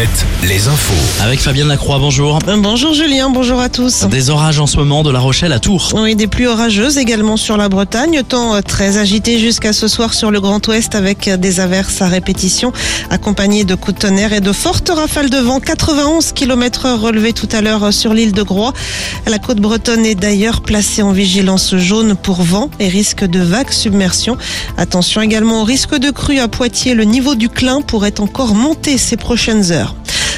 Planète les infos. Avec Fabienne Lacroix, bonjour. Bonjour Julien, bonjour à tous. Des orages en ce moment de La Rochelle à Tours. Oui, des pluies orageuses également sur la Bretagne. Temps euh, très agité jusqu'à ce soir sur le Grand Ouest avec euh, des averses à répétition accompagnées de coups de tonnerre et de fortes rafales de vent. 91 km heure relevés tout à l'heure euh, sur l'île de Groix. La côte bretonne est d'ailleurs placée en vigilance jaune pour vent et risque de vagues submersion. Attention également au risque de crue à Poitiers. Le niveau du Clin pourrait encore monter ces prochaines heures.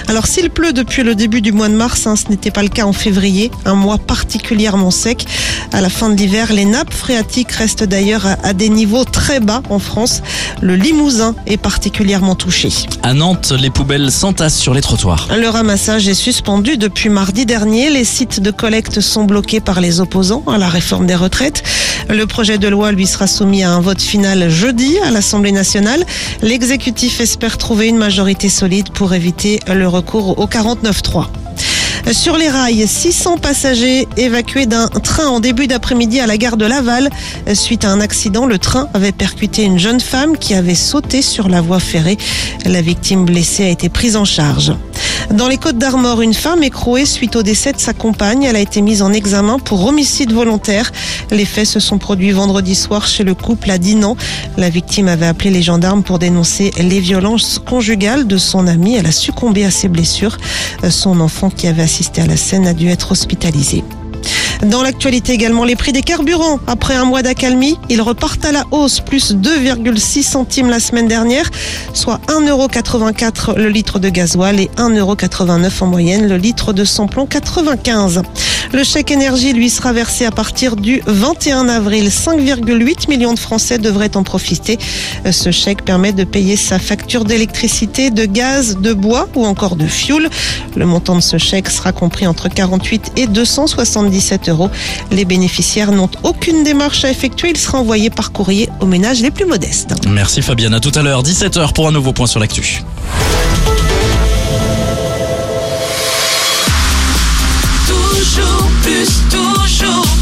Alors s'il pleut depuis le début du mois de mars, hein, ce n'était pas le cas en février, un mois particulièrement sec. À la fin de l'hiver, les nappes phréatiques restent d'ailleurs à, à des niveaux très bas en France. Le Limousin est particulièrement touché. À Nantes, les poubelles s'entassent sur les trottoirs. Le ramassage est suspendu depuis mardi dernier. Les sites de collecte sont bloqués par les opposants à la réforme des retraites. Le projet de loi lui sera soumis à un vote final jeudi à l'Assemblée nationale. L'exécutif espère trouver une majorité solide pour éviter le recours au 49-3. Sur les rails, 600 passagers évacués d'un train en début d'après-midi à la gare de Laval. Suite à un accident, le train avait percuté une jeune femme qui avait sauté sur la voie ferrée. La victime blessée a été prise en charge. Dans les Côtes d'Armor, une femme écrouée suite au décès de sa compagne. Elle a été mise en examen pour homicide volontaire. Les faits se sont produits vendredi soir chez le couple à Dinan. La victime avait appelé les gendarmes pour dénoncer les violences conjugales de son amie. Elle a succombé à ses blessures. Son enfant qui avait assisté à la scène a dû être hospitalisé. Dans l'actualité également, les prix des carburants. Après un mois d'accalmie, ils repartent à la hausse, plus 2,6 centimes la semaine dernière, soit 1,84€ le litre de gasoil et 1,89€ en moyenne le litre de samplon 95. Le chèque énergie, lui, sera versé à partir du 21 avril. 5,8 millions de Français devraient en profiter. Ce chèque permet de payer sa facture d'électricité, de gaz, de bois ou encore de fioul. Le montant de ce chèque sera compris entre 48 et 277 euros. Les bénéficiaires n'ont aucune démarche à effectuer. Il sera envoyé par courrier aux ménages les plus modestes. Merci Fabienne, à tout à l'heure, 17h pour un nouveau point sur l'actu. toujours plus